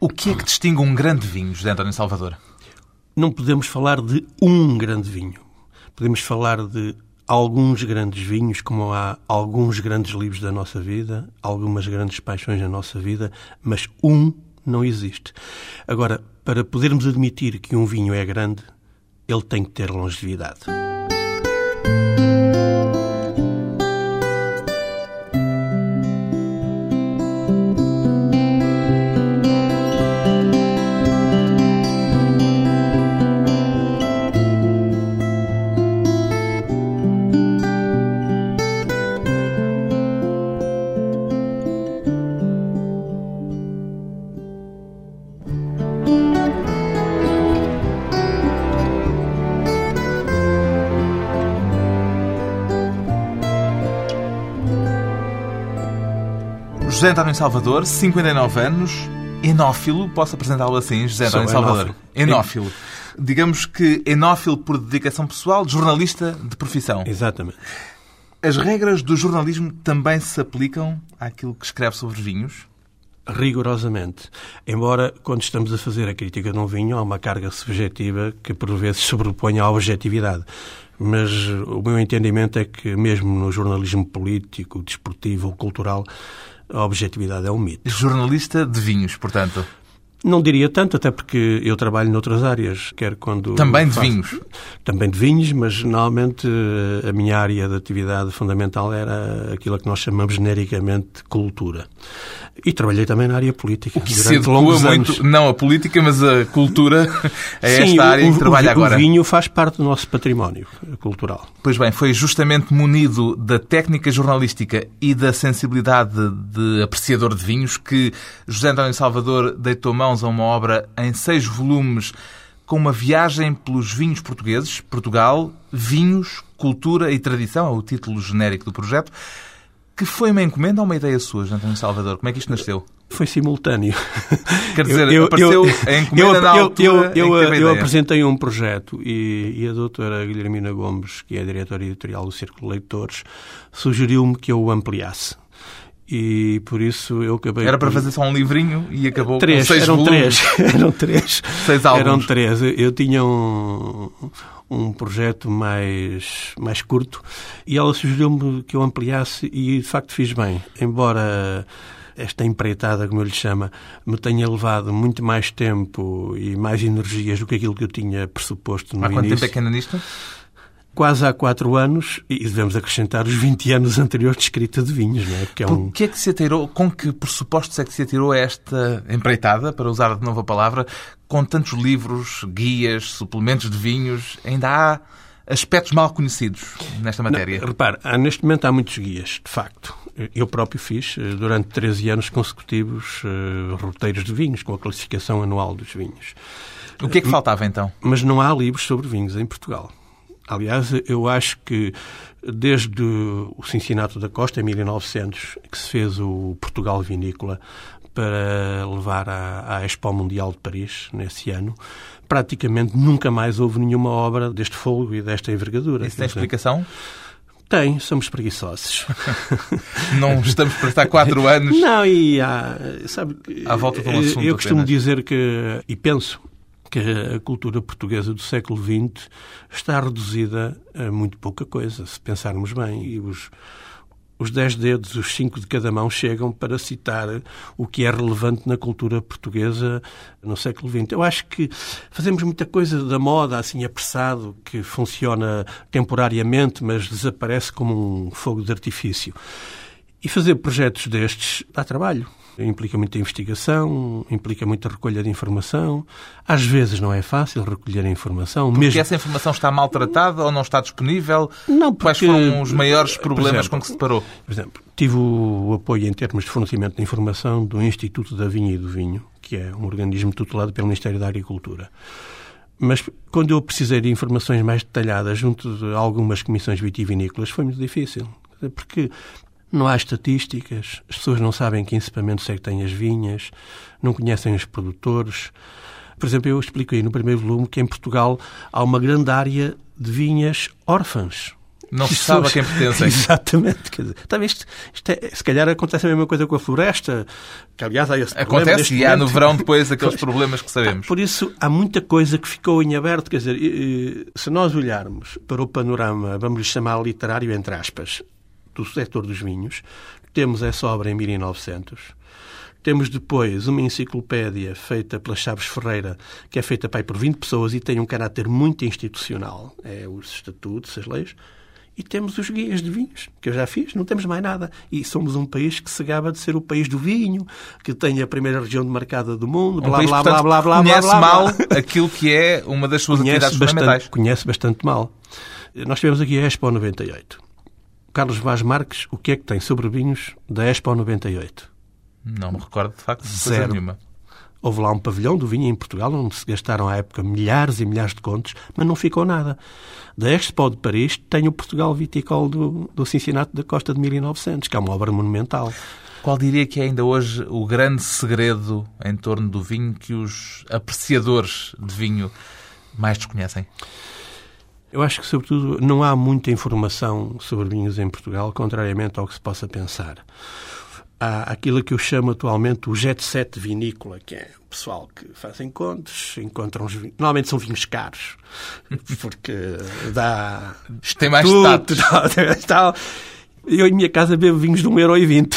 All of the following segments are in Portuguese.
O que é que distingue um grande vinho, José António Salvador? Não podemos falar de um grande vinho. Podemos falar de alguns grandes vinhos, como há alguns grandes livros da nossa vida, algumas grandes paixões da nossa vida, mas um não existe. Agora, para podermos admitir que um vinho é grande, ele tem que ter longevidade. José António Salvador, 59 anos, enófilo, posso apresentá-lo assim, José António Sou Salvador? enófilo. Enófilo. Digamos que enófilo por dedicação pessoal, jornalista de profissão. Exatamente. As regras do jornalismo também se aplicam àquilo que escreve sobre vinhos? Rigorosamente. Embora, quando estamos a fazer a crítica de um vinho, há uma carga subjetiva que, por vezes, sobrepõe à objetividade. Mas o meu entendimento é que, mesmo no jornalismo político, desportivo ou cultural, a objetividade é um mito. Jornalista de vinhos, portanto. Não diria tanto, até porque eu trabalho noutras áreas, quer quando... Também de faço- vinhos? Também de vinhos, mas normalmente eh, a minha área de atividade fundamental era aquilo que nós chamamos genericamente cultura. E trabalhei também na área política Que se durante adequa longos muito, anos. não a política, mas a cultura, é Sim, esta o- área em o, que trabalha o, agora. O vinho faz parte do nosso património cultural. Pois bem, foi justamente munido da técnica jornalística e da sensibilidade de apreciador de vinhos que José António Salvador deitou mãos a uma obra em seis volumes com uma viagem pelos vinhos portugueses, Portugal, vinhos, cultura e tradição, é o título genérico do projeto, que foi uma encomenda ou uma ideia sua, António Salvador? Como é que isto nasceu? Foi simultâneo. Quer dizer, apareceu a encomenda eu, na eu- altura eu- eu- eu apresentei um projeto e, e a doutora Guilhermina Gomes, que é a diretora editorial do Círculo de Leitores, sugeriu-me que eu o ampliasse. E por isso eu acabei... Era para fazer só um livrinho e acabou Três, com seis eram volumes. três. Eram três. Seis álbuns. Eram três. Eu- tinha um, um projeto mais, mais curto e ela sugeriu-me que eu ampliasse e de facto fiz bem. Embora esta empreitada, como eu lhe chama, me tenha levado muito mais tempo e mais energias do que aquilo que eu tinha pressuposto no Há quanto início. tempo é que nisto? Quase há quatro anos, e devemos acrescentar os 20 anos anteriores de escrita de vinhos, não é? Porque é um, é que se atirou, com que pressupostos é que se atirou esta empreitada, para usar de novo a palavra, com tantos livros, guias, suplementos de vinhos, ainda há aspectos mal conhecidos nesta matéria? Não, repare, há- neste momento há muitos guias, de facto. Eu próprio fiz, eh, durante 13 anos consecutivos, eh, roteiros de vinhos, com a classificação anual dos vinhos. O que é que faltava então? Mas não há livros sobre vinhos em Portugal. Aliás, eu acho que desde o Cincinato da Costa, em 1900, que se fez o Portugal Vinícola para levar à, à Expo Mundial de Paris, nesse ano, praticamente nunca mais houve nenhuma obra deste fogo e desta envergadura. Isso tem dizer, explicação? Tem, somos preguiçosos. Não estamos para estar quatro anos. Não, e há, sabe, À volta de um assunto eu costumo apenas. dizer que, e penso, que a cultura portuguesa do século XX está reduzida a muito pouca coisa, se pensarmos bem. E os, os dez dedos, os cinco de cada mão, chegam para citar o que é relevante na cultura portuguesa no século XX. Eu acho que fazemos muita coisa da moda, assim, apressado, que funciona temporariamente, mas desaparece como um fogo de artifício. E fazer projetos destes dá trabalho. Implica muita investigação, implica muita recolha de informação. Às vezes não é fácil recolher a informação. Porque mesmo... essa informação está maltratada ou não está disponível? Não, Quais porque- foram os maiores problemas exemplo, com que se deparou? Por exemplo, tive o apoio em termos de fornecimento de informação do Instituto da Vinha e do Vinho, que é um organismo tutelado pelo Ministério da Agricultura. Mas quando eu precisei de informações mais detalhadas junto de algumas comissões vitivinícolas, foi muito difícil. Porque não há estatísticas, as pessoas não sabem que equipamentos é que têm as vinhas, não conhecem os produtores. Por exemplo, eu explico aí no primeiro volume que em Portugal há uma grande área de vinhas órfãs. Não se sabe a quem pertencem. Exatamente. Quer dizer, tá, isto, isto é, se calhar acontece a mesma coisa com a floresta, que aliás há esse Acontece e há no verão depois aqueles problemas que sabemos. Por isso há muita coisa que ficou em aberto. Quer dizer, se nós olharmos para o panorama, vamos chamar literário, entre aspas, do setor dos vinhos, temos essa obra em 1900. Temos depois uma enciclopédia feita pela Chaves Ferreira, que é feita pai, por 20 pessoas e tem um caráter muito institucional. É os estatutos, as leis. E temos os guias de vinhos, que eu já fiz, não temos mais nada. E somos um país que se gaba de ser o país do vinho, que tem a primeira região demarcada do mundo, um blá, país, blá, portanto, blá, blá, blá, conhece blá, blá, mal aquilo que é uma das suas conhece atividades bastante, fundamentais. Conhece bastante mal. Nós tivemos aqui a Expo 98. Carlos Vaz Marques, o que é que tem sobre vinhos da Expo 98? Não me recordo, de facto, de Zero. nenhuma. Houve lá um pavilhão do vinho em Portugal, onde se gastaram à época milhares e milhares de contos, mas não ficou nada. Da Expo de Paris tem o Portugal Viticol do, do Cincinnati da Costa de 1900, que é uma obra monumental. Qual diria que é ainda hoje o grande segredo em torno do vinho que os apreciadores de vinho mais desconhecem? Eu acho que, sobretudo, não há muita informação sobre vinhos em Portugal, contrariamente ao que se possa pensar. Há aquilo que eu chamo atualmente o jet set vinícola, que é o pessoal que faz encontros, encontram os vinhos. Normalmente são vinhos caros, porque dá. Tem mais status. Tal, eu em minha casa bebo vinhos de 1,20€.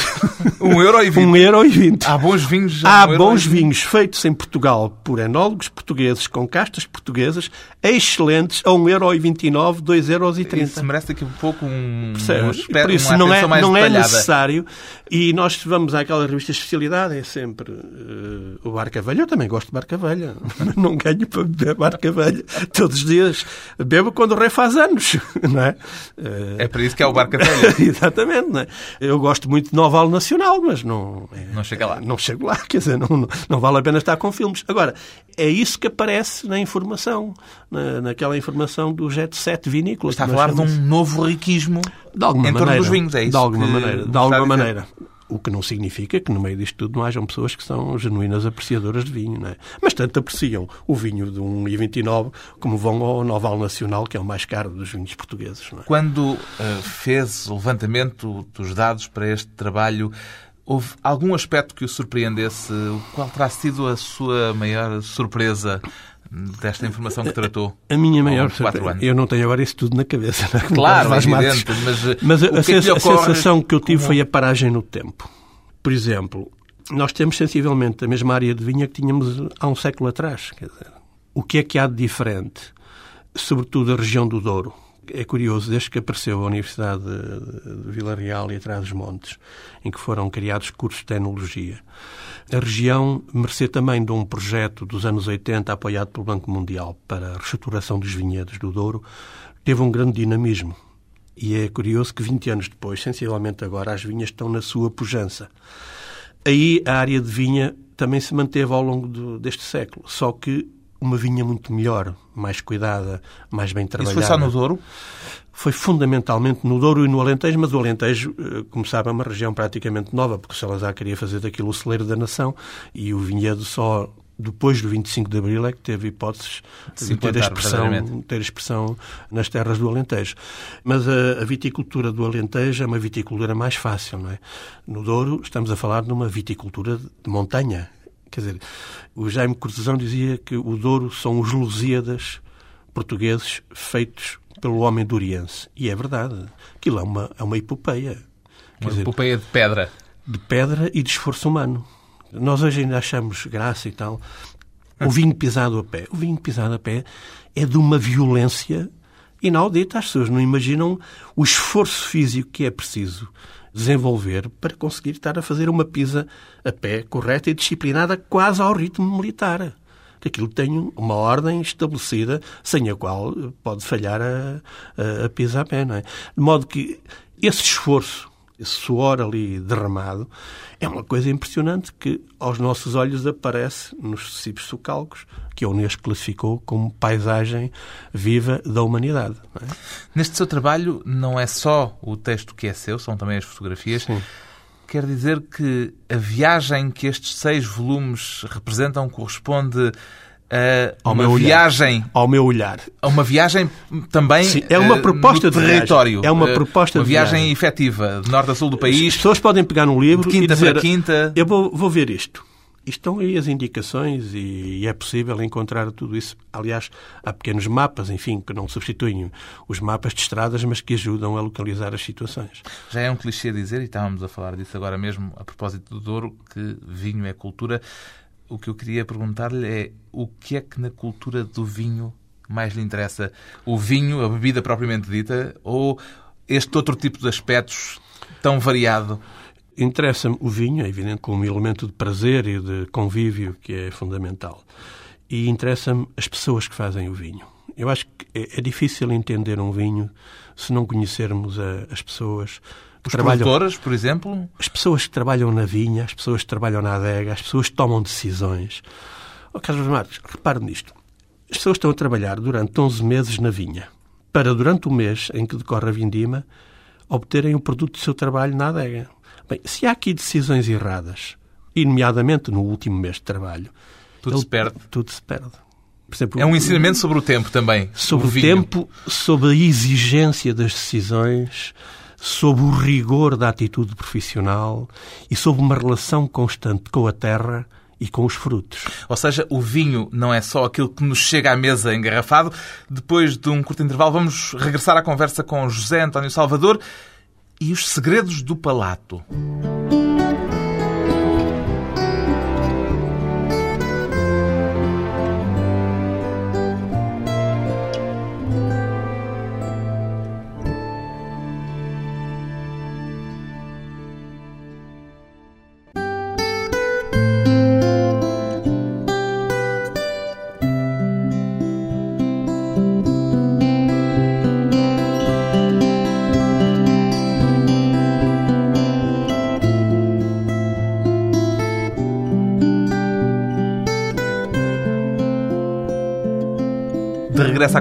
1,20€? 1,20€. Há bons vinhos Há bons vinhos feitos em Portugal por enólogos portugueses, com castas portuguesas, excelentes, a 1,29€, 2,30€. Isso merece aqui um pouco um... Percebes? Um, por isso não, é, não é necessário. E nós vamos àquela revista especialidade, é sempre uh, o Barca Velha. Eu também gosto de Barca Velha. não ganho para beber Barca Velha todos os dias. Bebo quando o rei faz anos, não é? Uh, é para isso que é o Barca Velha. Exatamente. Não é? Eu gosto muito de Noval Nacional, mas não... É, não chega lá. Não chego lá, quer dizer, não, não, vale a pena estar com filmes. Agora, é isso que aparece na informação, na, naquela informação do Jet Set Vinícola. Está a falar de um novo riquismo de alguma em maneira, torno dos vinhos, é isso? De alguma maneira. De alguma maneira. O que não significa que no meio disto tudo não hajam pessoas que são genuínas apreciadoras de vinho, não é? Mas tanto apreciam o vinho de 1,29 como vão ao Noval Nacional, que é o mais caro dos vinhos portugueses. É? Quando uh, fez o levantamento dos dados para este trabalho, houve algum aspecto que o surpreendesse? Qual terá sido a sua maior surpresa desta informação que tratou? A minha maior. Eu não tenho agora isso tudo na cabeça. Né? Claro, é evidente, mas, mas a, a, sens a sensação que eu tive como... foi a paragem no tempo. Por exemplo, nós temos sensivelmente a mesma área de vinha que tínhamos há um século atrás. Dizer, o que é que há de diferente? Sobretudo a região do Douro. É curioso, desde que apareceu a Universidade de Vila Real e atrás dos Montes, em que foram criados cursos de tecnologia, a região, mercê também de um projeto dos anos 80 apoiado pelo Banco Mundial para a reestruturação dos vinhedos do Douro, teve um grande dinamismo. E é curioso que 20 anos depois, sensivelmente agora, as vinhas estão na sua pujança. Aí a área de vinha também se manteve ao longo do, deste século, só que uma vinha muito melhor, mais cuidada, mais bem trabalhada. Isso foi só no Douro? foi fundamentalmente no Douro e no Alentejo, mas o Alentejo, eh, como sabe, é uma região praticamente nova, porque o Salazar queria fazer daquilo o celeiro da nação e o vinhedo só depois do 25 de Abril é que teve hipóteses de ter expressão, ter expressão nas terras do Alentejo. Mas a, a, viticultura do Alentejo é uma viticultura mais fácil, não é? No Douro estamos a falar de uma viticultura de montanha. Quer dizer, o Jaime Cortesão dizia que o Douro são os Lusíadas portugueses feitos pelo homem duriense. E é verdade. Aquilo é uma, é uma epopeia. Quer uma dizer, epopeia de pedra. De pedra e de esforço humano. Nós hoje ainda achamos graça e tal. O vinho pisado a pé. O vinho pisado a pé é de uma violência inaudita. As pessoas não imaginam o esforço físico que é preciso desenvolver para conseguir estar a fazer uma pisa a pé correta e disciplinada quase ao ritmo militar que aquilo tem uma ordem estabelecida sem a qual pode falhar a, a, a pisa a pé, não é? De modo que esse esforço, esse suor ali derramado, é uma coisa impressionante que aos nossos olhos aparece nos sucessivos socalcos, que a Unesco classificou como paisagem viva da humanidade. É? Neste seu trabalho não é só o texto que é seu, são também as fotografias. Sim. Quer dizer que a viagem que estes seis volumes representam corresponde a uma viagem. Ao meu olhar. A uma viagem também Sim, é uma proposta no território. De é uma proposta uma de viagem, viagem. efetiva de norte a sul do país. as pessoas podem pegar um livro de quinta e dizer, para quinta. Eu vou, vou ver isto. Estão aí as indicações e é possível encontrar tudo isso. Aliás, há pequenos mapas, enfim, que não substituem os mapas de estradas, mas que ajudam a localizar as situações. Já é um clichê dizer, e estávamos a falar disso agora mesmo, a propósito do Douro, que vinho é cultura. O que eu queria perguntar-lhe é o que é que na cultura do vinho mais lhe interessa? O vinho, a bebida propriamente dita, ou este outro tipo de aspectos tão variado? Interessa-me o vinho, é evidente, como elemento de prazer e de convívio que é fundamental. E interessa-me as pessoas que fazem o vinho. Eu acho que é, é difícil entender um vinho se não conhecermos as pessoas Os trabalham. produtoras, por exemplo? As pessoas que trabalham na vinha, as pessoas que trabalham na adega, as pessoas que tomam decisões. Oh, Carlos Marques, repare nisto. As pessoas estão a trabalhar durante 11 meses na vinha, para durante o mês em que decorre a vindima, obterem o produto do seu trabalho na adega. Bem, se há aqui decisões erradas, e nomeadamente no último mês de trabalho, tudo ele, se perde. Tudo se perde. Exemplo, é um ensinamento sobre o tempo também. Sobre o, o tempo, sobre a exigência das decisões, sobre o rigor da atitude profissional e sobre uma relação constante com a terra e com os frutos. Ou seja, o vinho não é só aquilo que nos chega à mesa engarrafado. Depois de um curto intervalo, vamos regressar à conversa com José António Salvador e os segredos do palato.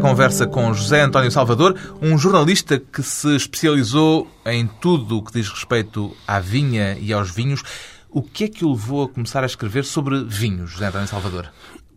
Conversa com José António Salvador, um jornalista que se especializou em tudo o que diz respeito à vinha e aos vinhos. O que é que o levou a começar a escrever sobre vinhos, José António Salvador?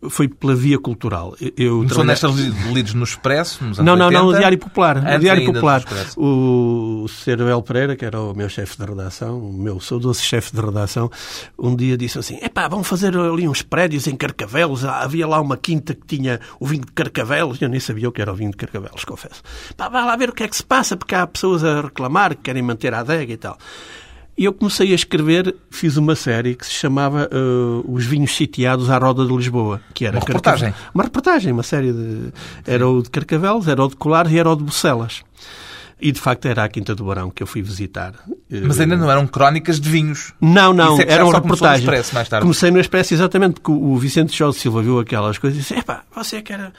Foi pela via cultural. Eu Começou nestas lidos no Expresso, nos Não, não, 80, não, no Diário Popular. No Diário Popular. O Cervel Pereira, que era o meu chefe de redação, o meu saudoso chefe de redação, um dia disse assim, epá, vamos fazer ali uns prédios em Carcavelos. Havia lá uma quinta que tinha o vinho de Carcavelos. Eu nem sabia o que era o vinho de Carcavelos, confesso. Pá, vai lá ver o que é que se passa, porque há pessoas a reclamar que querem manter a adega e tal. E eu comecei a escrever, fiz uma série que se chamava uh, Os Vinhos Sitiados à Roda de Lisboa. Que era uma reportagem. Uma reportagem, uma série de... Era o de Carcavelos, era o de Colares e era o de Bucelas. E de facto era a Quinta do Barão que eu fui visitar. Mas ainda não eram crónicas de vinhos. Não, não, é eram reportagens. No Comecei no Expresso exatamente porque o Vicente Jorge Silva viu aquelas coisas e disse: Epá, você é que era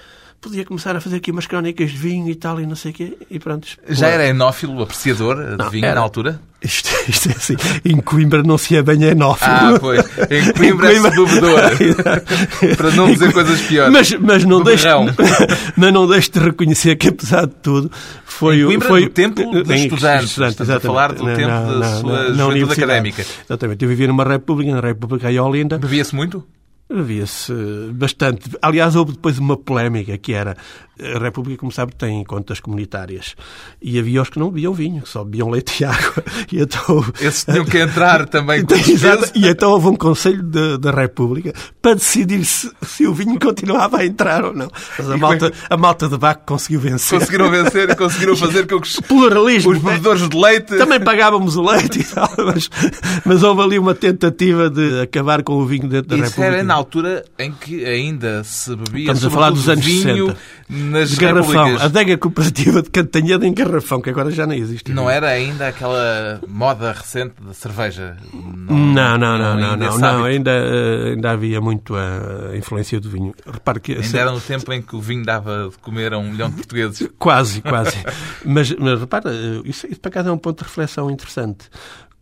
podia começar a fazer aqui umas crónicas de vinho e tal e não sei o quê. E pronto. Já era enófilo, apreciador de não, vinho era. na altura? Isto, isto, é assim. Em Coimbra não se é bem enófilo. Ah, pois. Em Coimbra, em Coimbra... é. Para não dizer coisas piores. Mas, mas, não deixe, mas não deixe de reconhecer que, apesar de tudo, foi... Em Coimbra, foi, do tempo dos estudantes. estudantes Estamos a falar do não, tempo não, da sua não, juventude académica. Exatamente. Eu vivia numa república, na República de Olinda. Bebia-se muito? Havia-se bastante. Aliás, houve depois uma polémica que era a República, como sabe, tem contas comunitárias e havia os que não bebiam vinho, só bebiam leite e água. E então, Esses tinham que entrar também com Exato, E então houve um Conselho da República para decidir se, se, o vinho continuava a entrar ou não. Mas a malta, a malta de Baco conseguiu vencer. Conseguiram vencer e conseguiram fazer com que os, Pluralismo, os bebedores de leite. Também pagávamos o leite e tal, mas, mas houve ali uma tentativa de acabar com o vinho dentro da Isso República. era na altura em que ainda se bebia Estamos a falar dos anos vinho 60 nas de garrafão. Repúblicas. Adega cooperativa de Cantanhede em garrafão, que agora já não existe. Não era ainda aquela moda recente da cerveja? Não, não, não, não, não, não, não, ainda, eh, ainda havia muito a influência do vinho. Repare que... Ainda era no tempo em que o vinho dava de comer a um milhão de portugueses. Quase, quase. mas, mas repara, eh, isso, isso para cá é um ponto de reflexão interessante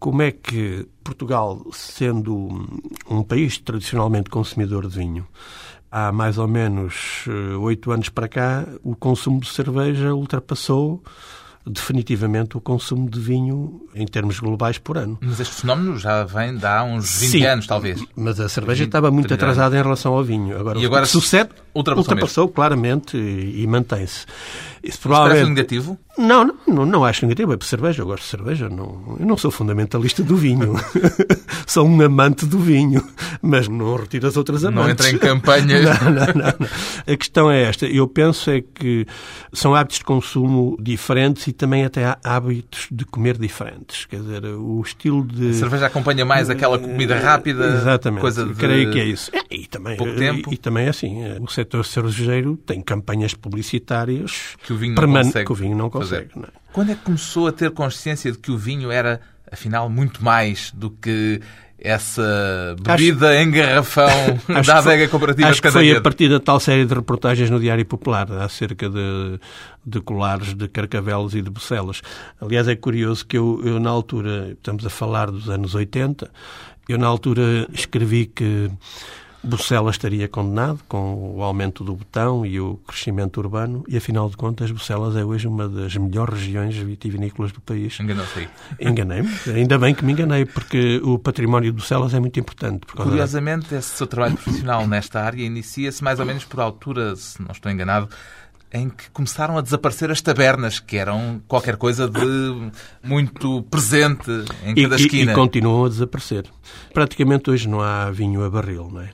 como é que Portugal, sendo um país tradicionalmente consumidor de vinho, há mais ou menos eh, oito anos para cá, o consumo de cerveja ultrapassou definitivamente o consumo de vinho em termos globais por ano. Mas este fenómeno já vem de há uns 20 Sim, anos, talvez. Mas a cerveja 20, estava muito atrasada em relação ao vinho. Agora, e agora sucede ultrapassou, ultrapassou claramente e, e mantém-se. Isso provavelmente... parece negativo? Não, não, não, acho negativo. É para cerveja, eu gosto de cerveja. Não, eu não sou fundamentalista do vinho. sou um amante do vinho, mas não retiro as outras amantes. Não entra em campanhas. não, não, não, não. A questão é esta. Eu penso é que são hábitos de consumo diferentes e também até há hábitos de comer diferentes. Quer dizer, o estilo de... A cerveja acompanha mais aquela comida rápida? Exatamente. Coisa de... Creio que é isso. É, e também, pouco tempo. E, e também é assim, o setor cervejeiro tem campanhas publicitárias que o vinho não consegue. Que o vinho não consegue não é? Quando é que começou a ter consciência de que o vinho era, afinal, muito mais do que essa bebida acho, em garrafão da adega cooperativa Acho que foi a partir da tal série de reportagens no Diário Popular acerca de, de colares de carcavelos e de bucelas. Aliás, é curioso que eu, eu, na altura, estamos a falar dos anos 80, eu na altura escrevi que Bucelas estaria condenado com o aumento do botão e o crescimento urbano e, afinal de contas, Bucelas é hoje uma das melhores regiões vitivinícolas do país. Enganou-se. Enganei-me. Ainda bem que me enganei, porque o património de Bucelas é muito importante. Curiosamente, da... esse seu trabalho profissional nesta área inicia-se mais ou menos por altura, se não estou enganado, em que começaram a desaparecer as tabernas, que eram qualquer coisa de muito presente em cada e, esquina. E, e continuam a desaparecer. Praticamente hoje não há vinho a barril, não é?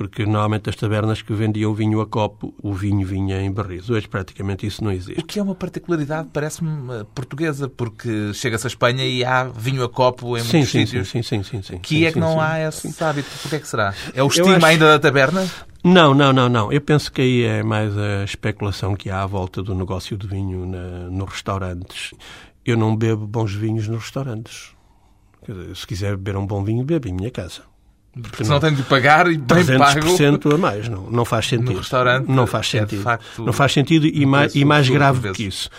Porque normalmente as tabernas que vendiam vinho a copo, o vinho vinha em barris. Hoje praticamente isso não existe. O que é uma particularidade, parece-me, eh, portuguesa, porque chega-se à Espanha e há vinho a copo em sim, muitos sim, sítios. Sim, sim, sim, sim. Que sim, é que não sim, há esse hábito? Porquê é que será? É o estigma acho... ainda da taberna? Não, não, não, não. Eu penso que aí é mais a especulação que há à volta do negócio de vinho na, nos restaurantes. Eu não bebo bons vinhos nos restaurantes. se quiser beber um bom vinho, bebo em minha casa. Porque senão tem de pagar e bem 300% pago. a mais. Não, não faz sentido. No restaurante não faz sentido. É não faz sentido e mais, e mais grave do que isso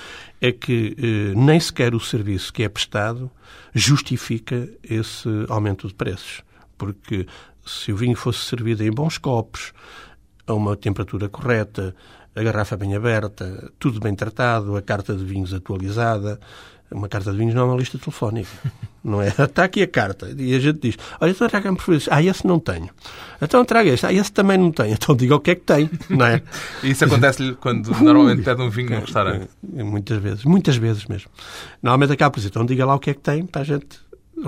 é que eh, nem sequer o serviço que é prestado justifica esse aumento de preços. Porque se o vinho fosse servido em bons copos, a uma temperatura correta, a garrafa bem aberta, tudo bem tratado, a carta de vinhos atualizada, uma carta de vinhos não é uma lista telefónica. Não é? Está aqui a carta. E a gente diz: Olha, então traga-me preferidos. Ah, esse não tenho. Então traga este. Ah, esse também não tenho. Então diga o que é que tem. Não é? Isso acontece-lhe quando normalmente pede um vinho no restaurante? É, muitas vezes. Muitas vezes mesmo. Normalmente acaba por dizer: Então diga lá o que é que tem para a gente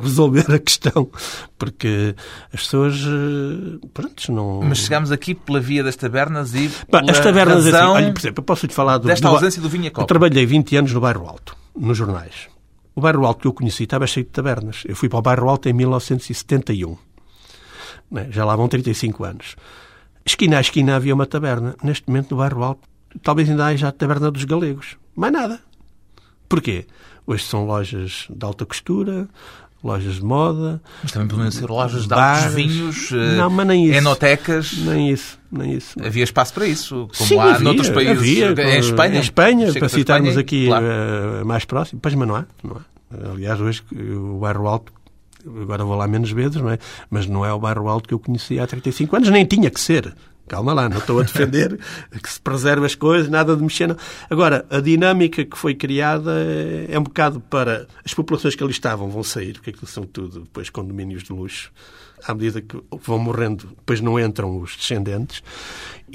resolver a questão, porque as pessoas, eh, pronto, não... Mas chegamos aqui pela via das tabernas e Bah, as tabernas, assim, olha, por exemplo, eu posso-te falar do... Desta do, ausência do vinho a copo. Eu trabalhei 20 anos no Bairro Alto nos jornais. O bairro Alto que eu conheci estava cheio de tabernas. Eu fui para o bairro Alto em 1971. É? Já lá vão 35 anos. Esquina a esquina havia uma taberna. Neste momento, no bairro Alto, talvez ainda haja a taberna dos galegos. Mais nada. Porquê? Hoje são lojas de alta costura, lojas de moda. Mas também podem ser lojas de altos vinhos, eh, não, mas nem isso. enotecas. Nem isso, nem isso. Havia espaço para isso, como Sim, há havia, noutros países. Havia, em Espanha. Em Espanha, para citarmos Espanha, aqui claro. uh, mais próximo. Pois, mas não há, não há. Aliás, hoje o bairro Alto, agora vou lá menos vezes, não é? Mas não é o bairro Alto que eu conhecia há 35 anos, nem tinha que ser. Calma lá, não estou a defender que se preserve as coisas, nada de mexer. Não. Agora, a dinâmica que foi criada é um bocado para as populações que ali estavam vão sair, porque aquilo são tudo depois condomínios de luxo. À medida que vão morrendo, depois não entram os descendentes.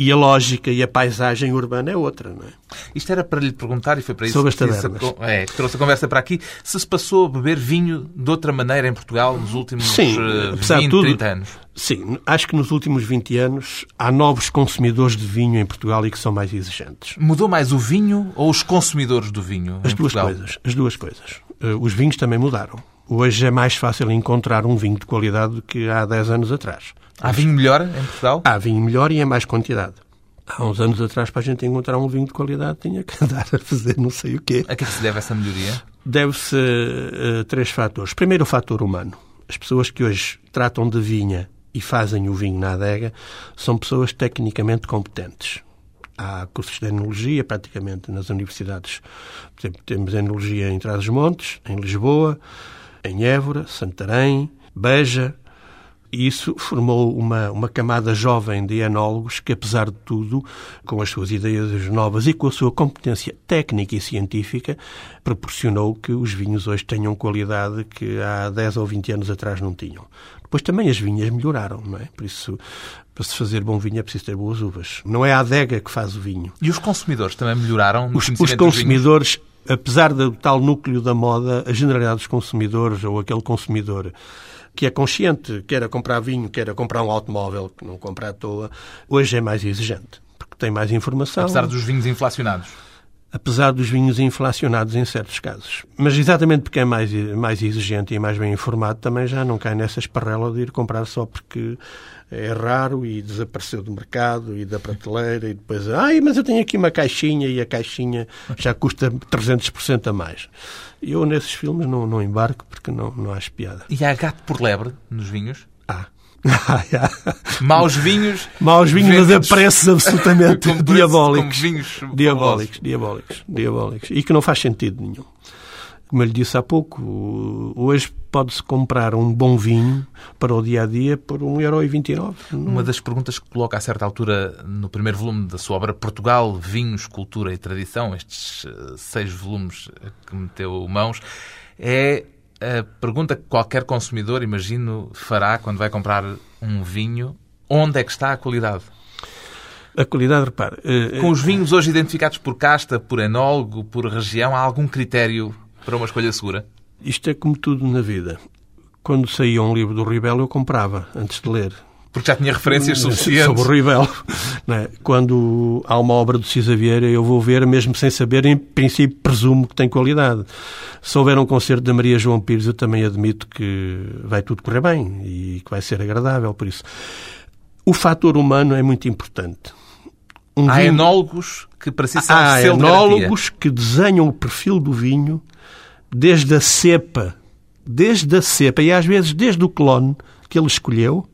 E a lógica e a paisagem urbana é outra, não é? Isto era para lhe perguntar, e foi para isso Sobre que, as tabernas. é, que trouxe a conversa para aqui, se se passou a beber vinho de outra maneira em Portugal nos últimos sim, uh, apesar 20, de tudo, 30 anos. Sim, acho que nos últimos 20 anos há novos consumidores de vinho em Portugal e que são mais exigentes. Mudou mais o vinho ou os consumidores do vinho As duas Portugal? coisas. As duas coisas. Uh, os vinhos também mudaram. Hoje é mais fácil encontrar um vinho de qualidade do que há 10 anos atrás. Há vinho melhor em Portugal? Há vinho melhor e em mais quantidade. Há uns anos atrás, para a gente encontrar um vinho de qualidade, tinha que andar a fazer não sei o quê. A que é se deve essa melhoria? Deve-se a três fatores. Primeiro, o fator humano. As pessoas que hoje tratam de vinha e fazem o vinho na adega são pessoas tecnicamente competentes. Há cursos de enologia, praticamente, nas universidades. Por exemplo, temos enologia em Trás-os-Montes, em Lisboa, em Évora, Santarém, Beja, E isso formou uma, uma camada jovem de enólogos que, apesar de tudo, com as suas ideias novas e com a sua competência técnica e científica, proporcionou que os vinhos hoje tenham qualidade que há 10 ou 20 anos atrás não tinham. Depois também as vinhas melhoraram, não é? Por isso, para se fazer bom vinho é preciso ter boas uvas. Não é a adega que faz o vinho. E os consumidores também melhoraram? Os, os consumidores, apesar do tal núcleo da moda, a generalidade dos consumidores ou aquele consumidor que é consciente, quer a comprar vinho, quer a comprar um automóvel, que não compra à toa, hoje é mais exigente, porque tem mais informação. Apesar dos vinhos inflacionados apesar dos vinhos inflacionados em certos casos. Mas exatamente porque é mais, mais exigente e mais bem informado, também já não cai nessa esparrela de ir comprar só porque é raro e desapareceu do mercado e da prateleira e depois, ai, mas eu tenho aqui uma caixinha e a caixinha já custa 300% a mais. Eu nesses filmes não, não embarco porque não, não acho piada. E há gato por lebre nos vinhos? Há. Maus vinhos. Maus vinhos, mas a preços absolutamente diabólicos. diabólicos, diabólicos, diabólicos. E que não faz sentido nenhum. Como eu lhe disse há pouco, hoje pode-se comprar um bom vinho para o dia a dia por 1,29€. Uma das perguntas que coloca a certa altura no primeiro volume da sua obra Portugal, Vinhos, Cultura e Tradição, estes eh, seis volumes que meteu mãos, é a pergunta que qualquer consumidor, imagino, fará quando vai comprar um vinho: onde é que está a qualidade? A qualidade, repare. Uh, Com os vinhos hoje identificados por casta, por enólogo, por região, há algum critério para uma escolha segura? Isto é como tudo na vida. Quando saía um livro do Ribel, eu comprava, antes de ler. Porque já tinha referências suficientes. Sobre o Rivel. É? Quando há uma obra do Cisa Vieira, eu vou ver, mesmo sem saber, em princípio presumo que tem qualidade. Se houver um concerto da Maria João Pires, eu também admito que vai tudo correr bem e que vai ser agradável, por isso. O fator humano é muito importante. Um há vinho... enólogos que precisam Há enólogos que desenham o perfil do vinho desde a cepa, desde a cepa e às vezes desde o clone que ele escolheu,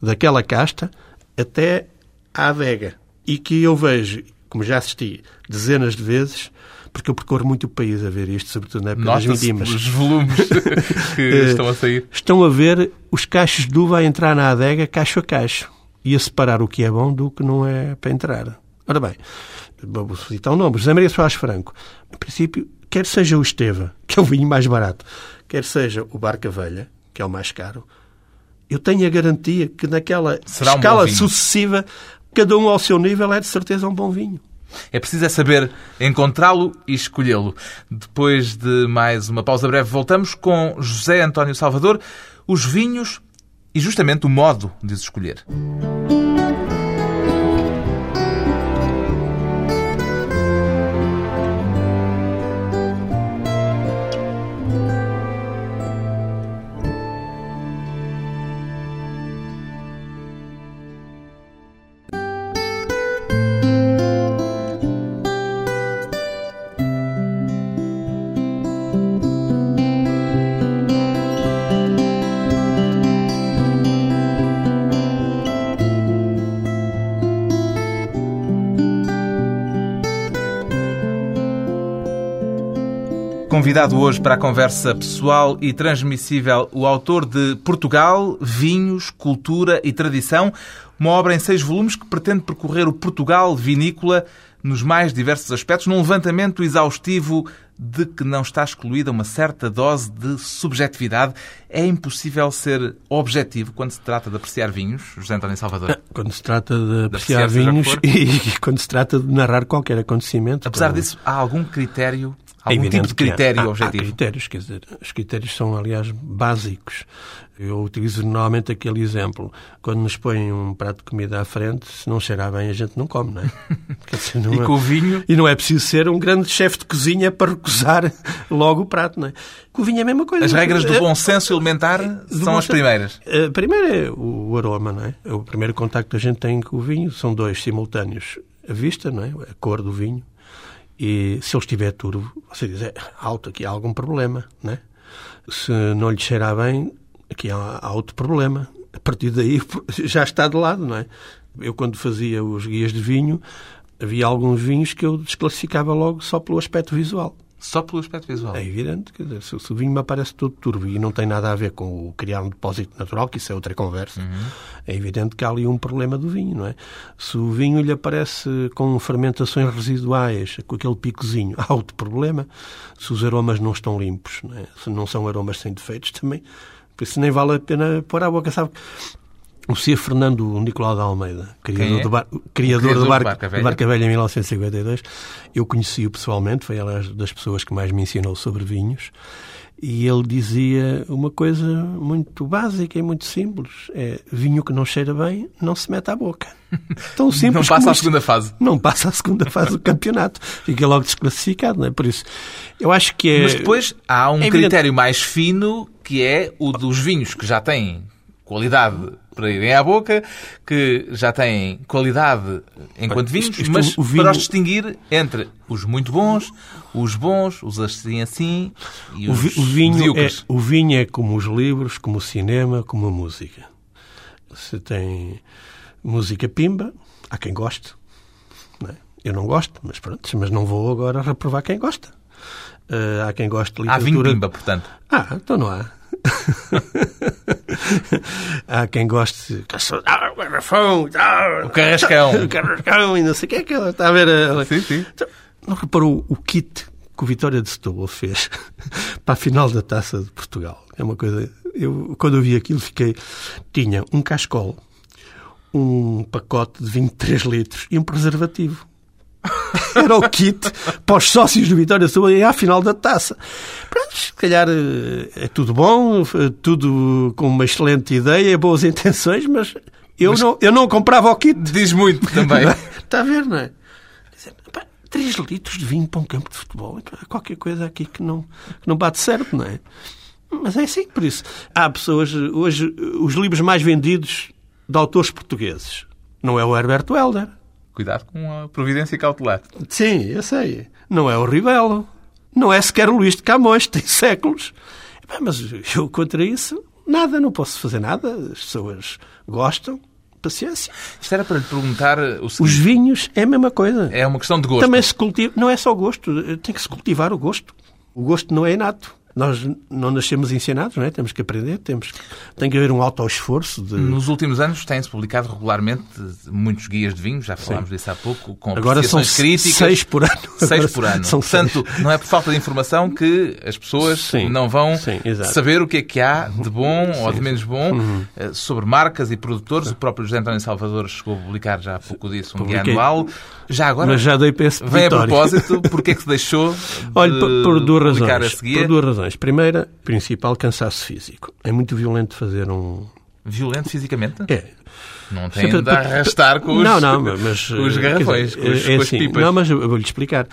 daquela casta, até à adega. E que eu vejo, como já assisti dezenas de vezes, porque eu percorro muito o país a ver isto, sobretudo na época das vindimas. os volumes que eh, estão a sair. Estão a ver os cachos de uva a entrar na adega, cacho a cacho, e a separar o que é bom do que não é para entrar. Ora bem, vou citar um nome, José Maria Soares Franco. No princípio, quer seja o Esteva, que é o vinho mais barato, quer seja o Barca Velha, que é o mais caro, eu tenho a garantia que naquela Será escala um sucessiva, cada um ao seu nível é de certeza um bom vinho. É preciso é saber encontrá-lo e escolhê-lo. Depois de mais uma pausa breve, voltamos com José António Salvador, os vinhos e justamente o modo de os escolher. Convidado hoje para a conversa pessoal e transmissível, o autor de Portugal, Vinhos, Cultura e Tradição, uma obra em seis volumes que pretende percorrer o Portugal vinícola nos mais diversos aspectos, num levantamento exaustivo de que não está excluída uma certa dose de subjetividade. É impossível ser objetivo quando se trata de apreciar vinhos, José António Salvador? Quando se trata de apreciar, de apreciar vinhos e, quando se trata de narrar qualquer acontecimento. Apesar disso, há algum critério Algum é tipo de critério há, objetivo? Há critérios, quer dizer, os critérios são, aliás, básicos. Eu utilizo normalmente aquele exemplo. Quando nos põem um prato de comida à frente, se não cheirar bem, a gente não come, não é? Dizer, não e é... com o vinho? E não é preciso ser um grande chefe de cozinha para recusar logo o prato, não é? Com o vinho é a mesma coisa. As regras do bom senso elementar são as primeiras? A primeira é o aroma, não é? O primeiro contacto que a gente tem com o vinho são dois simultâneos. A vista, não é? A cor do vinho e se ele estiver turvo, você diz, é, alto, aqui há algum problema, né? Se não lhe cheirar bem, aqui há, há outro problema. A partir daí já está de lado, não é? Eu, quando fazia os guias de vinho, havia alguns vinhos que eu desclassificava logo só pelo aspecto visual. Só pelo aspecto visual? É evidente. Quer dizer, se, o vinho me aparece todo turvo e não tem nada a ver com o criar um depósito natural, que isso é outra conversa, uhum. é evidente que há ali um problema do vinho, não é? Se o vinho lhe aparece com fermentações residuais, com aquele picozinho, há outro problema. Se os aromas não estão limpos, não é? se não são aromas sem defeitos, também por isso nem vale a pena pôr à boca, sabe? O Sr. Fernando Nicolau de Almeida, criador, é? do, bar, criador, criador do, bar, do Barca, Velha. Barca Velha em 1952, eu conheci-o pessoalmente, foi ela das pessoas que mais me ensinou sobre vinhos, e ele dizia uma coisa muito básica e muito simples: é vinho que não cheira bem não se mete à boca. Tão simples. não passa à segunda fase. Não passa à segunda fase do campeonato. Fica logo desclassificado, não é? Por isso, eu acho que é. Mas depois há um é critério mais fino que é o dos vinhos que já têm qualidade para irem à boca, que já têm qualidade enquanto vinhos, isto, mas vinho... para os distinguir entre os muito bons, os bons, os assim assim e os o vinho é, O vinho é como os livros, como o cinema, como a música. Você tem música pimba, há quem goste. Não é? Eu não gosto, mas pronto, mas não vou agora reprovar quem gosta. Uh, há quem goste de literatura... Há vinho pimba, portanto. Ah, então não há. Há quem goste ah, o garrafão, ah, o carrascão, o carrascão e não sei o que é que ela está a ver. Sim, sim. Então, não reparou o kit que o Vitória de Setúbal fez para a final da Taça de Portugal? É uma coisa... Eu, quando eu vi aquilo, fiquei... Tinha um cascol, um pacote de 23 litros e um preservativo. Era o kit para os sócios do Vitória Setúbal e à final da taça. Pronto, se calhar eh, é tudo bom, eh, tudo com uma excelente ideia, boas intenções, mas eu, mas não, eu não comprava o kit. Diz muito também. Está a ver, não é? 3 litros de vinho para um campo de futebol. Então, há qualquer coisa aqui que não, que não bate certo, não é? Mas é assim, por isso. Há pessoas. Hoje, os livros mais vendidos de autores portugueses não é o Herberto Helder Cuidado com a providência cautelar. Sim, eu sei. Não é o Ribelo. Não é sequer o Luís de Camões, tem séculos. Mas eu contra isso, nada, não posso fazer nada. As pessoas gostam, paciência. Isto era para lhe perguntar o seguinte. Os vinhos é a mesma coisa. É uma questão de gosto. Também se cultiva, não é só gosto, tem que se cultivar o gosto. O gosto não é inato. Nós não nascemos ensinados, não é? Temos que aprender, temos tem que haver um auto-esforço. De... Nos últimos anos têm-se publicado regularmente muitos guias de vinhos, já falámos Sim. disso há pouco, com Agora são críticas. seis por ano. Seis por ano. São Portanto, seis. não é por falta de informação que as pessoas Sim. não vão Sim, saber o que é que há de bom ou de menos bom uhum. Eh, sobre marcas e produtores. O próprio José António Salvador chegou a publicar já há pouco disso um Publiquei. guia anual. Já agora, Mas já dei para esse vem a propósito, porque é que se deixou Olha, de por duas razões. Por duas razões. Primeira, principal, cansaço físico. É muito violento fazer um... Violento fisicamente? É. Não tem Sempre, de arrastar com os, não, não, mas, os garrafões, dizer, com, os, é com as assim, pipas. Não, mas eu vou-lhe explicar.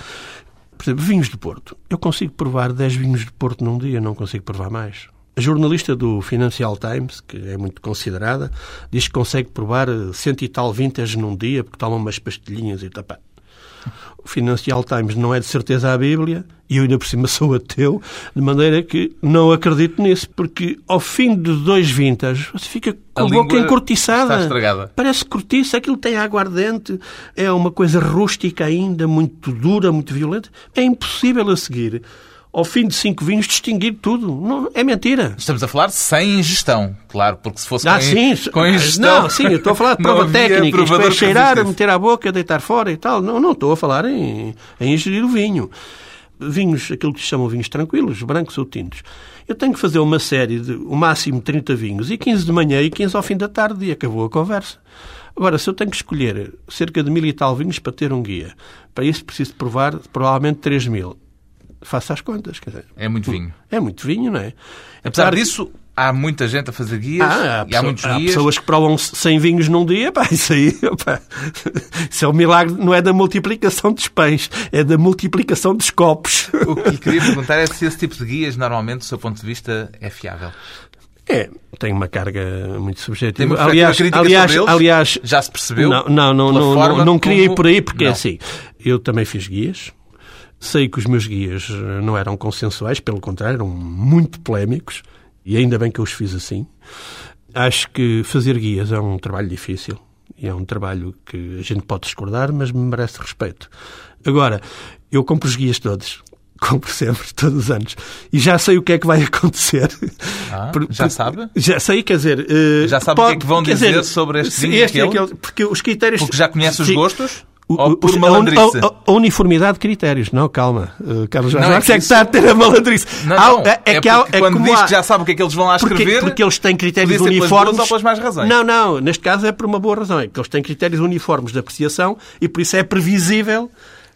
Por exemplo, vinhos de Porto. Eu consigo provar 10 vinhos de Porto num dia, não consigo provar mais. A jornalista do Financial Times, que é muito considerada, diz que consegue provar cento e tal vintage num dia, porque toma umas pastilhinhas e tal. O Financial Times não é de certeza a Bíblia, e eu ainda por cima sou ateu, de maneira que não acredito nisso, porque ao fim de dois vintas você fica com a, a boca encurtiçada. Está estragada. Parece cortiça, aquilo tem água ardente, é uma coisa rústica ainda, muito dura, muito violenta. É impossível a seguir ao fim de cinco vinhos, distinguir tudo. Não, é mentira. Estamos a falar sem ingestão, claro, porque se fosse ah, com, sim, com ingestão... Não, sim, eu estou a falar de prova técnica, isto é cheirar, meter à boca, deitar fora e tal. Não, não estou a falar em, em ingerir o vinho. Vinhos, aquilo que se chamam vinhos tranquilos, brancos ou tintos. Eu tenho que fazer uma série de, o máximo 30 vinhos, e 15 de manhã e 15 ao fim da tarde, e acabou a conversa. Agora, se eu tenho que escolher cerca de mil e tal vinhos para ter um guia, para isso preciso provar provavelmente 3 mil faça as contas. Quer dizer, é muito vinho. É muito vinho, não é? Apesar disso, há muita gente a fazer guias ah, há, e há muitos há guias. pessoas que provam 100 vinhos num dia, pá, isso aí, pá, isso é o um milagre, não é da multiplicação dos pães, é da multiplicação dos copos. O que lhe queria perguntar é se esse tipo de guias, normalmente, do seu ponto de vista, é fiável. É, tem uma carga muito subjetiva. Tem aliás, aliás, eles, aliás, já se percebeu? Não, não, não, não, não, não queria ir por aí, porque é não. é assim. Eu também fiz guias, Sei que os meus guias eh, não eram consensuais, pelo contrário, eram muito polémicos, e ainda bem que eu os fiz assim. Acho que fazer guias é um trabalho difícil, e é um trabalho que a gente pode discordar, mas me merece respeito. Agora, eu compro os guias todos, Compro sempre, todos os anos. E já sei o que é que vai acontecer. Ah, por, já por, sabe? Já sei, quer dizer... Uh, já sabe pode, o que é que vão dizer, dizer sobre este vinho? Este, aquele, porque os critérios... Porque já conhece os gostos? O, por malandrice? A, a, a, uniformidade de critérios. Não, calma. Uh, Carlos Jorge Marques é, é que está a ter a malandrice. Não, não. é, é, que há, é quando diz há... que já sabe o que é que eles vão lá escrever... Porque, porque eles têm critérios uniformes... Pelas pelas mais razões? Não, não. Neste caso é por uma boa razão. É que eles têm critérios uniformes de apreciação e por isso é previsível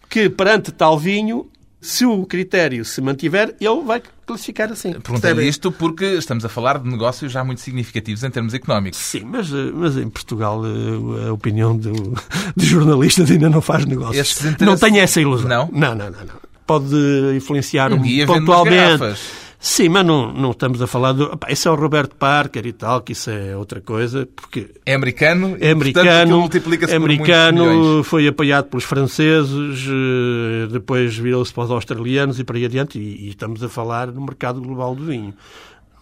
que perante tal vinho se o critério se mantiver, ele vai classificar assim. Perguntei isto porque estamos a falar de negócios já muito significativos em termos económicos. Sim, mas, eh, mas em Portugal eh, a opinião do, de jornalistas ainda não faz negócios. Não tenho essa ilusão. Não? Não, não, não. não. Pode influenciar um, um pontualmente. Sim, mas não, não estamos a falar do. Opa, esse é o Roberto Parker e tal, que isso é outra coisa. Porque é americano, é americano, multiplica-se é americano, foi apoiado pelos franceses, eh, depois virou-se para os australianos e para aí adiante. E, e estamos a falar no mercado global do vinho.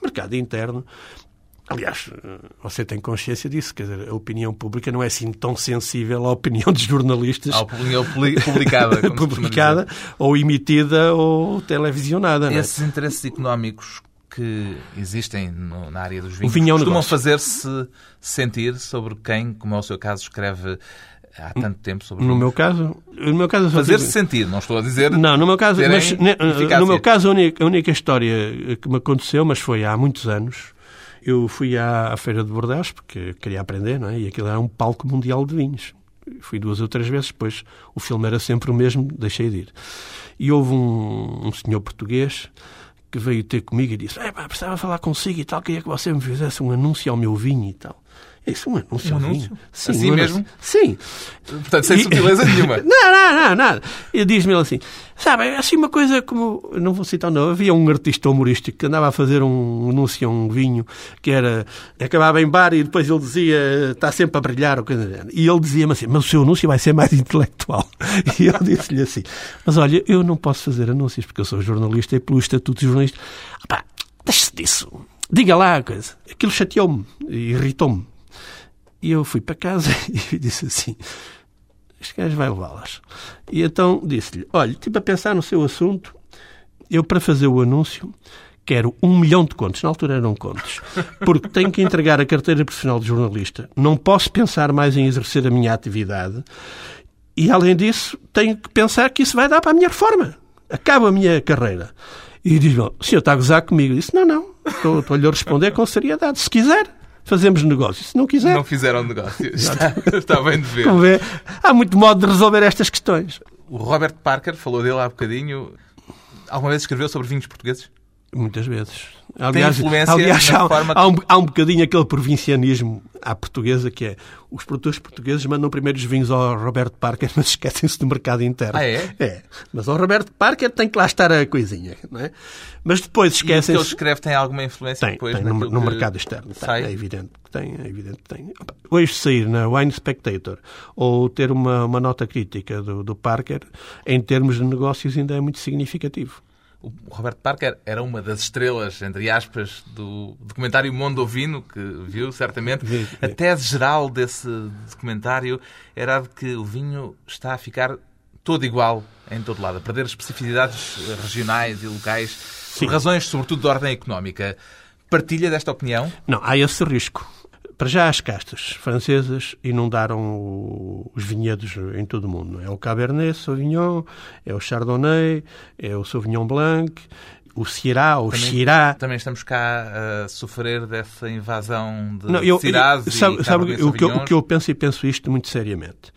mercado interno. Aliás, você tem consciência disso, quer dizer, a opinião pública não é assim tão sensível à opinião de jornalistas. À opinião publicada. publicada, ou emitida, ou televisionada. É? Esses é? interesses económicos que existem no, na área dos vinhos vinho é um costumam fazer-se sentir sobre quem, como é o seu caso, escreve há tanto tempo sobre no meu caso no meu caso fazer-se sentir não estou a dizer não no meu caso mas, no meu caso a única, a única história que me aconteceu mas foi há muitos anos eu fui à, à Feira de Bordeaux porque queria aprender, não é? E aquilo era um palco mundial de vinhos. Fui duas ou três vezes, depois o filme era sempre o mesmo, deixei de ir. E houve um, um senhor português que veio ter comigo e disse: pá, precisava falar consigo e tal, queria que você me fizesse um anúncio ao meu vinho e tal. É isso, um anúncio. Um anúncio? Sim, assim um mesmo? Sim. Portanto, sem e... sutileza nenhuma. não, não, não, nada. E diz-me ele assim, sabe, é assim uma coisa como, não vou citar não, havia um artista humorístico que andava a fazer um anúncio a um vinho que era, acabava em bar e depois ele dizia, está sempre a brilhar, ou coisa E ele dizia-me assim, mas o seu anúncio vai ser mais intelectual. E eu disse-lhe assim, mas olha, eu não posso fazer anúncios porque eu sou jornalista e pelo estatuto de jornalista. Pá, deixe-se disso. Diga lá a coisa. Aquilo chateou-me, irritou-me. E eu fui para casa e disse assim: Este gajo vai levá-las. E então disse-lhe: Olha, estive a pensar no seu assunto. Eu, para fazer o anúncio, quero um milhão de contos. Na altura eram contos. Porque tenho que entregar a carteira profissional de jornalista. Não posso pensar mais em exercer a minha atividade. E, além disso, tenho que pensar que isso vai dar para a minha reforma. Acaba a minha carreira. E diz-me, o senhor está a gozar comigo? Eu disse, não, não. Estou-lhe a responder com seriedade. Se quiser, fazemos negócio. Se não quiser. Não fizeram negócio. Está, está bem de ver. Como vê, há muito modo de resolver estas questões. O Robert Parker falou dele há bocadinho. Alguma vez escreveu sobre vinhos portugueses? Muitas vezes. Aliás, aliás há, forma... há, um, há um bocadinho aquele provincianismo à portuguesa que é os produtores portugueses mandam primeiro os vinhos ao Roberto Parker, mas esquecem-se do mercado interno. Ah, é? É. Mas ao Roberto Parker tem que lá estar a coisinha, não é? Mas depois esquecem-se... E o que ele escreve tem alguma influência tem, depois tem, no, no mercado externo. Tem, é evidente que tem, é evidente que tem. Hoje sair na Wine Spectator ou ter uma, uma nota crítica do, do Parker, em termos de negócios, ainda é muito significativo. O Roberto Parker era uma das estrelas, entre aspas, do documentário Mundo Ovino, que viu certamente. A tese geral desse documentário era a de que o vinho está a ficar todo igual em todo lado, a perder especificidades regionais e locais, Sim. por razões, sobretudo, de ordem económica. Partilha desta opinião? Não, há esse risco. Para já as castas francesas inundaram os vinhedos em todo o mundo. É o Cabernet Sauvignon, é o Chardonnay, é o Sauvignon Blanc, o Syrah, o também. Também estamos cá a sofrer dessa invasão de Não, eu, Syrahs eu, sabe, sabe o, que eu, o que eu penso e penso isto muito seriamente.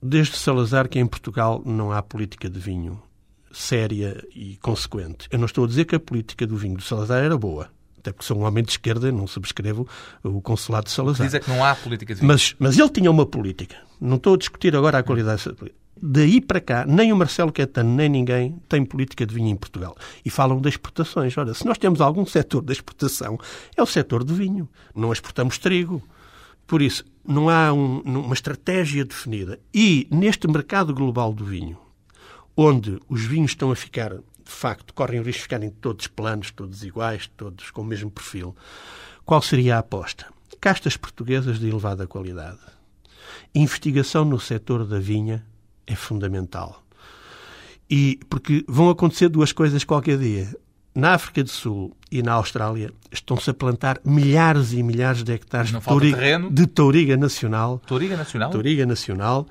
Desde Salazar que em Portugal não há política de vinho séria e consequente. Eu não estou a dizer que a política do vinho do Salazar era boa até porque sou um homem de esquerda, não subscrevo o consulado de Salazar. Diz é que não há política de mas, mas ele tinha uma política. Não estou a discutir agora a qualidade dessa política. Daí para cá, nem o Marcelo Quetano, nem ninguém tem política de vinho em Portugal. E falam das exportações. Ora, se nós temos algum setor da exportação, é o setor do vinho. Não exportamos trigo. Por isso, não há um, uma estratégia definida. E neste mercado global do vinho, onde os vinhos estão a ficar de facto, correm o risco de ficarem todos planos, todos iguais, todos com o mesmo perfil. Qual seria a aposta? Castas portuguesas de elevada qualidade. Investigação no setor da vinha é fundamental. E porque vão acontecer duas coisas qualquer dia. Na África do Sul e na Austrália estão-se a plantar milhares e milhares de hectares de touriga, de touriga nacional. Touriga Nacional? Touriga nacional.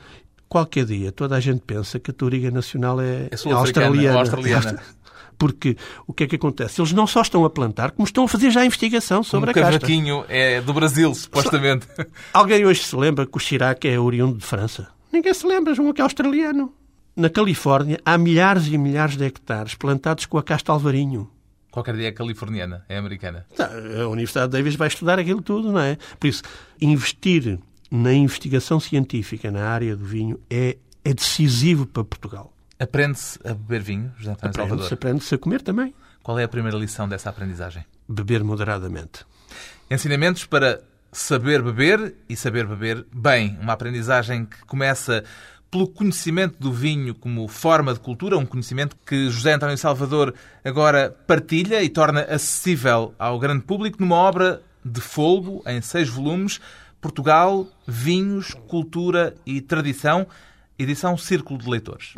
Qualquer dia toda a gente pensa que a touriga nacional é, É sul-africana ou australiana. Porque o que é que acontece? Eles não só estão a plantar, como estão a fazer já a investigação sobre um a casta. cavaquinho é do Brasil, supostamente. Alguém hoje se lembra que o Chirac é oriundo de França? Ninguém se lembra, João, que é australiano. Na Califórnia há milhares e milhares de hectares plantados com a casta alvarinho. Qualquer dia é californiana, é americana. Tá, A Universidade de Davis vai estudar aquilo tudo, não é? Por isso, investir na investigação científica na área do vinho é, é decisivo para Portugal. Aprende-se a beber vinho, José António Aprende-se Salvador. aprende a comer também. Qual é a primeira lição dessa aprendizagem? Beber moderadamente. Ensinamentos para saber beber e saber beber bem. Uma aprendizagem que começa pelo conhecimento do vinho como forma de cultura, um conhecimento que José António Salvador agora partilha e torna acessível ao grande público numa obra de folgo em seis volumes, Portugal, Vinhos, Cultura e Tradição, edição Círculo de Leitores.